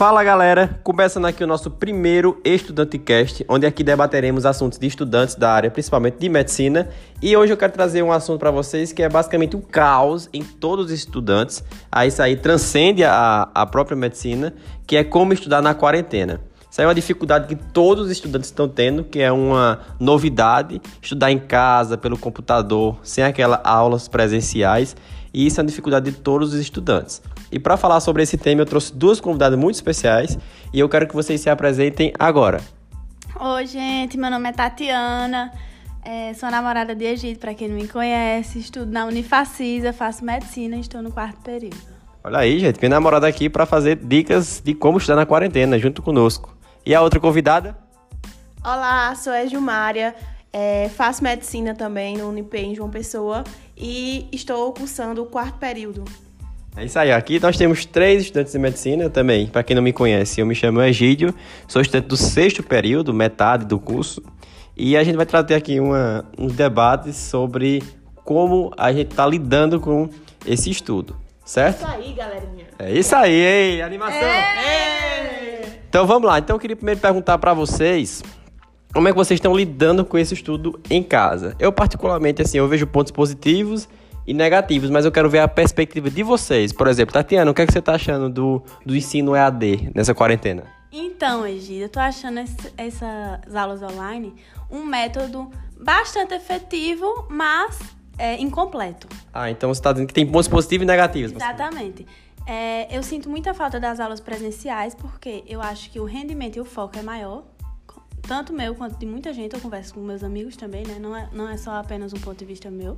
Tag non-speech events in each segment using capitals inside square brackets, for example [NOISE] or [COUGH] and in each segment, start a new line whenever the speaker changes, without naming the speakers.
Fala galera, começando aqui o nosso primeiro EstudanteCast, onde aqui debateremos assuntos de estudantes da área, principalmente de medicina. E hoje eu quero trazer um assunto para vocês que é basicamente um caos em todos os estudantes. Aí isso aí transcende a, a própria medicina, que é como estudar na quarentena. Isso aí é uma dificuldade que todos os estudantes estão tendo, que é uma novidade, estudar em casa, pelo computador, sem aquelas aulas presenciais. E isso é uma dificuldade de todos os estudantes. E para falar sobre esse tema, eu trouxe duas convidadas muito especiais e eu quero que vocês se apresentem agora.
Oi, gente, meu nome é Tatiana, é, sou namorada de Egito, para quem não me conhece, estudo na Unifacisa, faço medicina e estou no quarto período.
Olha aí, gente, minha namorada aqui para fazer dicas de como estudar na quarentena, junto conosco. E a outra convidada?
Olá, sou a Gilmária, é, faço medicina também no Unip em João Pessoa e estou cursando o quarto período.
É isso aí, aqui nós temos três estudantes de medicina também. Para quem não me conhece, eu me chamo Egídio, sou estudante do sexto período, metade do curso, e a gente vai trazer aqui uma, uns debates sobre como a gente está lidando com esse estudo, certo?
É isso aí, galerinha.
É isso aí, ei, animação!
É.
Então vamos lá, então eu queria primeiro perguntar para vocês como é que vocês estão lidando com esse estudo em casa. Eu particularmente, assim, eu vejo pontos positivos e negativos, mas eu quero ver a perspectiva de vocês. Por exemplo, Tatiana, o que, é que você está achando do, do ensino EAD nessa quarentena?
Então, Egida, eu tô achando esse, essas aulas online um método bastante efetivo, mas é, incompleto.
Ah, então você está dizendo que tem pontos positivos e negativos.
Exatamente. É, eu sinto muita falta das aulas presenciais, porque eu acho que o rendimento e o foco é maior tanto meu quanto de muita gente, eu converso com meus amigos também, né? Não é, não é só apenas um ponto de vista meu.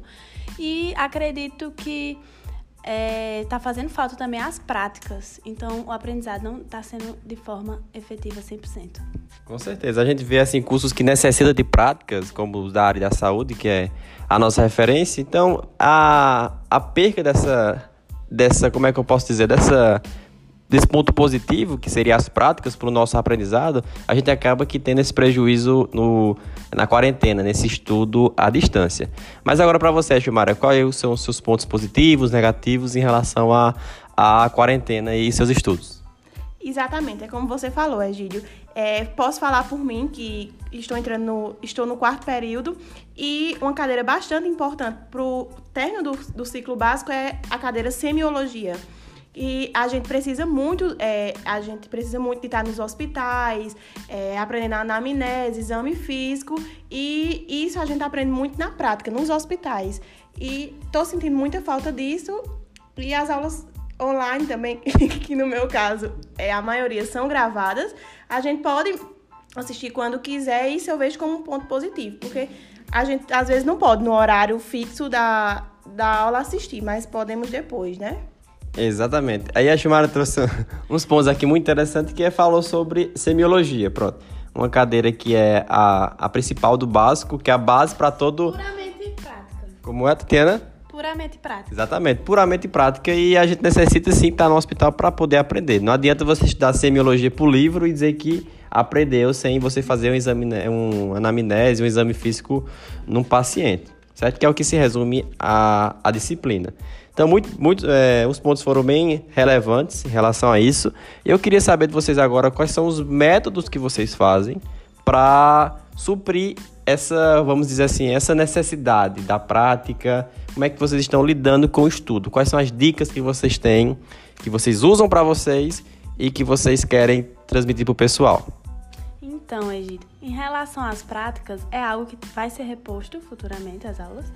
E acredito que é, tá fazendo falta também as práticas. Então, o aprendizado não está sendo de forma efetiva 100%.
Com certeza. A gente vê, assim, cursos que necessitam de práticas, como os da área da saúde, que é a nossa referência. Então, a, a perca dessa, dessa, como é que eu posso dizer, dessa desse ponto positivo, que seria as práticas para o nosso aprendizado, a gente acaba que tendo esse prejuízo no, na quarentena, nesse estudo à distância. Mas agora para você, Gilmara, quais são os seus pontos positivos, negativos em relação à, à quarentena e seus estudos?
Exatamente, é como você falou, Egídio. É, posso falar por mim que estou entrando no, estou no quarto período e uma cadeira bastante importante para o término do, do ciclo básico é a cadeira semiologia. E a gente precisa muito, é, a gente precisa muito de estar nos hospitais, é, aprendendo anamnese, exame físico, e isso a gente aprende muito na prática, nos hospitais. E tô sentindo muita falta disso, e as aulas online também, [LAUGHS] que no meu caso, é, a maioria são gravadas, a gente pode assistir quando quiser, e isso eu vejo como um ponto positivo, porque a gente às vezes não pode no horário fixo da, da aula assistir, mas podemos depois, né?
Exatamente. Aí a Chumara trouxe [LAUGHS] uns pontos aqui muito interessantes que é, falou sobre semiologia, pronto. Uma cadeira que é a, a principal do básico, que é a base para todo...
Puramente prática.
Como é, Tatiana?
Puramente prática.
Exatamente, puramente prática e a gente necessita sim estar no hospital para poder aprender. Não adianta você estudar semiologia por livro e dizer que aprendeu sem você fazer um exame, né, um anamnese, um exame físico num paciente, certo? Que é o que se resume a, a disciplina. Então, muito, muito, é, os pontos foram bem relevantes em relação a isso. Eu queria saber de vocês agora quais são os métodos que vocês fazem para suprir essa, vamos dizer assim, essa necessidade da prática. Como é que vocês estão lidando com o estudo? Quais são as dicas que vocês têm, que vocês usam para vocês e que vocês querem transmitir para o pessoal?
Então, Egito, em relação às práticas, é algo que vai ser reposto futuramente às aulas,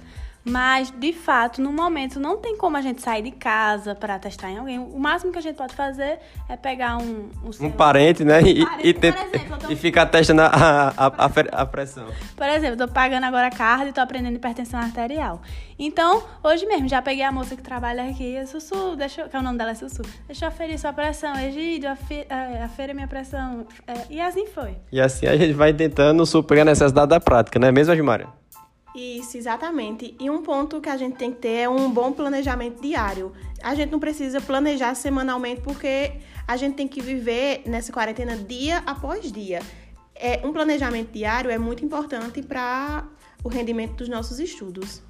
mas, de fato, no momento não tem como a gente sair de casa para testar em alguém. O máximo que a gente pode fazer é pegar um...
Um, um parente, né? E,
parente,
e, tenta, exemplo, tô... [LAUGHS] e ficar testando a, a, a, a, pressão.
Por exemplo, eu tô pagando agora cardio e tô aprendendo hipertensão arterial. Então, hoje mesmo, já peguei a moça que trabalha aqui. Sussu, deixa, que é o nome dela é Sussu. Deixa eu aferir sua pressão. Egídio, é, afere minha pressão. É, e assim foi.
E assim a gente vai tentando suprir a necessidade da prática, não é mesmo, Agimária?
Isso, exatamente. E um ponto que a gente tem que ter é um bom planejamento diário. A gente não precisa planejar semanalmente porque a gente tem que viver nessa quarentena dia após dia. É, um planejamento diário é muito importante para o rendimento dos nossos estudos.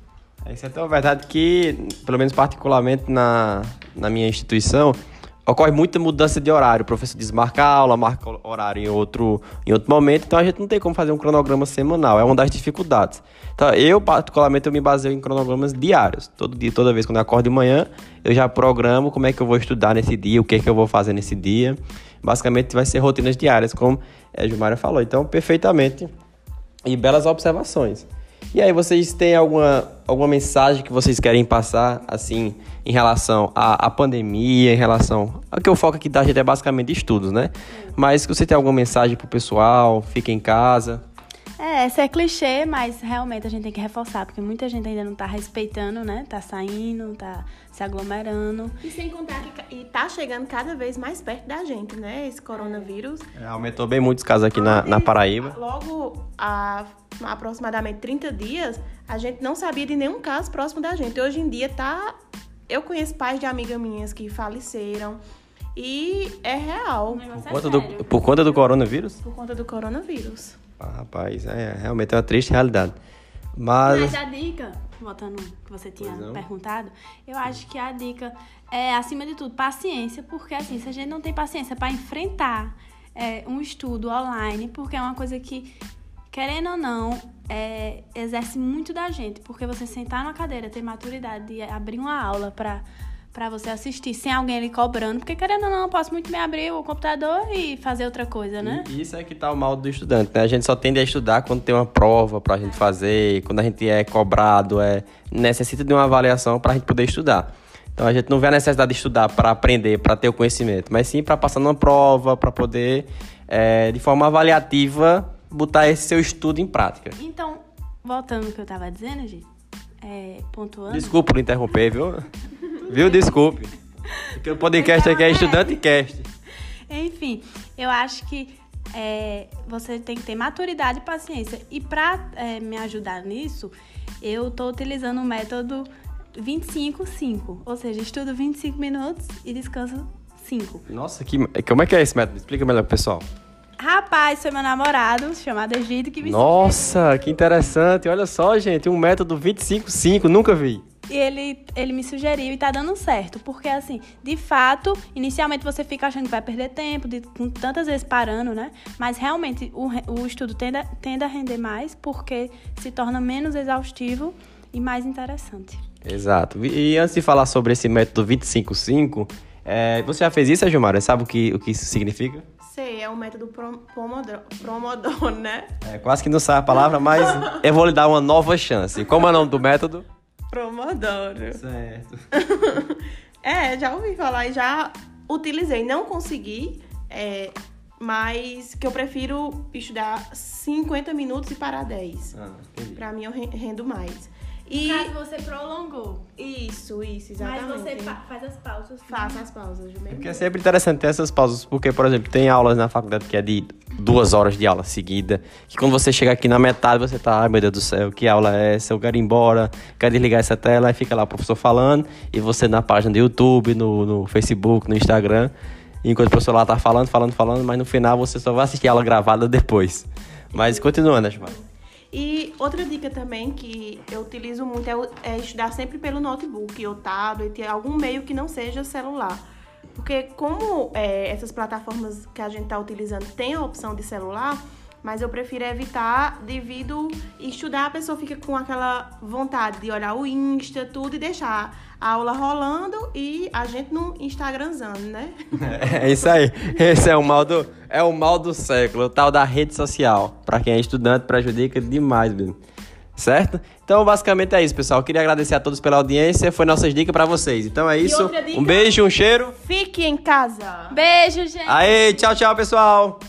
Isso é tão verdade que, pelo menos particularmente na, na minha instituição, ocorre muita mudança de horário. O professor desmarca a aula, marca horário em outro, em outro momento, então a gente não tem como fazer um cronograma semanal. É uma das dificuldades. Então, eu, particularmente, eu me baseio em cronogramas diários. Todo dia, toda vez quando eu acordo de manhã, eu já programo como é que eu vou estudar nesse dia, o que é que eu vou fazer nesse dia. Basicamente, vai ser rotinas diárias, como a Gilmara falou. Então, perfeitamente. E belas observações. E aí, vocês têm alguma, alguma mensagem que vocês querem passar, assim, em relação à, à pandemia, em relação. A que o foco aqui da gente é basicamente estudos, né? Mas se você tem alguma mensagem pro pessoal, fica em casa.
É, essa é clichê, mas realmente a gente tem que reforçar, porque muita gente ainda não tá respeitando, né? Tá saindo, tá se aglomerando.
E sem contar que e tá chegando cada vez mais perto da gente, né? Esse coronavírus.
É, aumentou bem muitos casos aqui na, na Paraíba.
Logo há aproximadamente 30 dias, a gente não sabia de nenhum caso próximo da gente. Hoje em dia tá. Eu conheço pais de amigas minhas que faleceram. E é real.
Por conta, do, por conta do coronavírus?
Por conta do coronavírus.
Ah, rapaz, é realmente é uma triste realidade. Mas,
Mas a dica, voltando que você tinha perguntado, eu acho que a dica é, acima de tudo, paciência, porque assim, se a gente não tem paciência para enfrentar é, um estudo online, porque é uma coisa que, querendo ou não, é, exerce muito da gente, porque você sentar numa cadeira, ter maturidade de abrir uma aula para para você assistir sem alguém ali cobrando, porque querendo ou não, eu posso muito bem abrir o computador e fazer outra coisa, né?
E isso é que tá o mal do estudante, né? A gente só tende a estudar quando tem uma prova pra gente fazer, quando a gente é cobrado, é necessita de uma avaliação pra gente poder estudar. Então a gente não vê a necessidade de estudar para aprender, para ter o conhecimento, mas sim para passar numa prova, para poder, é, de forma avaliativa, botar esse seu estudo em prática.
Então, voltando ao que eu tava dizendo, gente, é, pontuando.
Desculpa por interromper, viu? [LAUGHS] Viu? Desculpe. Porque o podcast aqui é estudante cast.
Enfim, eu acho que é, você tem que ter maturidade e paciência. E para é, me ajudar nisso, eu estou utilizando o método 25-5. Ou seja, estudo 25 minutos e descanso 5.
Nossa, que, como é que é esse método? Explica melhor pro pessoal.
Rapaz, foi meu namorado, chamado Egito, que me
Nossa, que interessante. Olha só, gente, um método 25-5, nunca vi.
E ele, ele me sugeriu e tá dando certo. Porque, assim, de fato, inicialmente você fica achando que vai perder tempo, de, com tantas vezes parando, né? Mas realmente o, o estudo tende a, tende a render mais porque se torna menos exaustivo e mais interessante.
Exato. E antes de falar sobre esse método 25-5, é, você já fez isso, Gilmar? Sabe o que, o que isso significa?
Sei, é o método Pomodoro, Pomodoro, né?
É, quase que não sai a palavra, mas [LAUGHS] eu vou lhe dar uma nova chance. Como é o nome do método?
Promodoro.
Certo. [LAUGHS]
é, já ouvi falar e já utilizei. Não consegui, é, mas que eu prefiro estudar 50 minutos e parar 10.
Ah, entendi.
Pra mim, eu rendo mais.
E caso você prolongou.
Isso, isso, exatamente.
Mas você fa faz as pausas.
Faça as pausas.
É porque é sempre interessante ter essas pausas, porque, por exemplo, tem aulas na faculdade que é de duas horas de aula seguida, que quando você chega aqui na metade, você tá, ai meu Deus do céu, que aula é essa? Eu quero ir embora, quero desligar essa tela, aí fica lá o professor falando, e você na página do YouTube, no, no Facebook, no Instagram, enquanto o professor lá tá falando, falando, falando, mas no final você só vai assistir a aula gravada depois. Mas continuando, né, Chumar?
E outra dica também que eu utilizo muito é, é estudar sempre pelo notebook ou tablet, algum meio que não seja celular. Porque como é, essas plataformas que a gente está utilizando tem a opção de celular, mas eu prefiro evitar devido estudar a pessoa fica com aquela vontade de olhar o Insta, tudo e deixar a aula rolando e a gente no Instagramzando, né? [LAUGHS]
É, isso aí. Esse é o mal do é o mal do século, o tal da rede social. Para quem é estudante prejudica demais, mesmo. Certo? Então, basicamente é isso, pessoal. Eu queria agradecer a todos pela audiência. Foi nossas dicas para vocês. Então é isso. Um beijo, um cheiro.
Fique em casa.
Beijo, gente.
Aê, tchau, tchau, pessoal.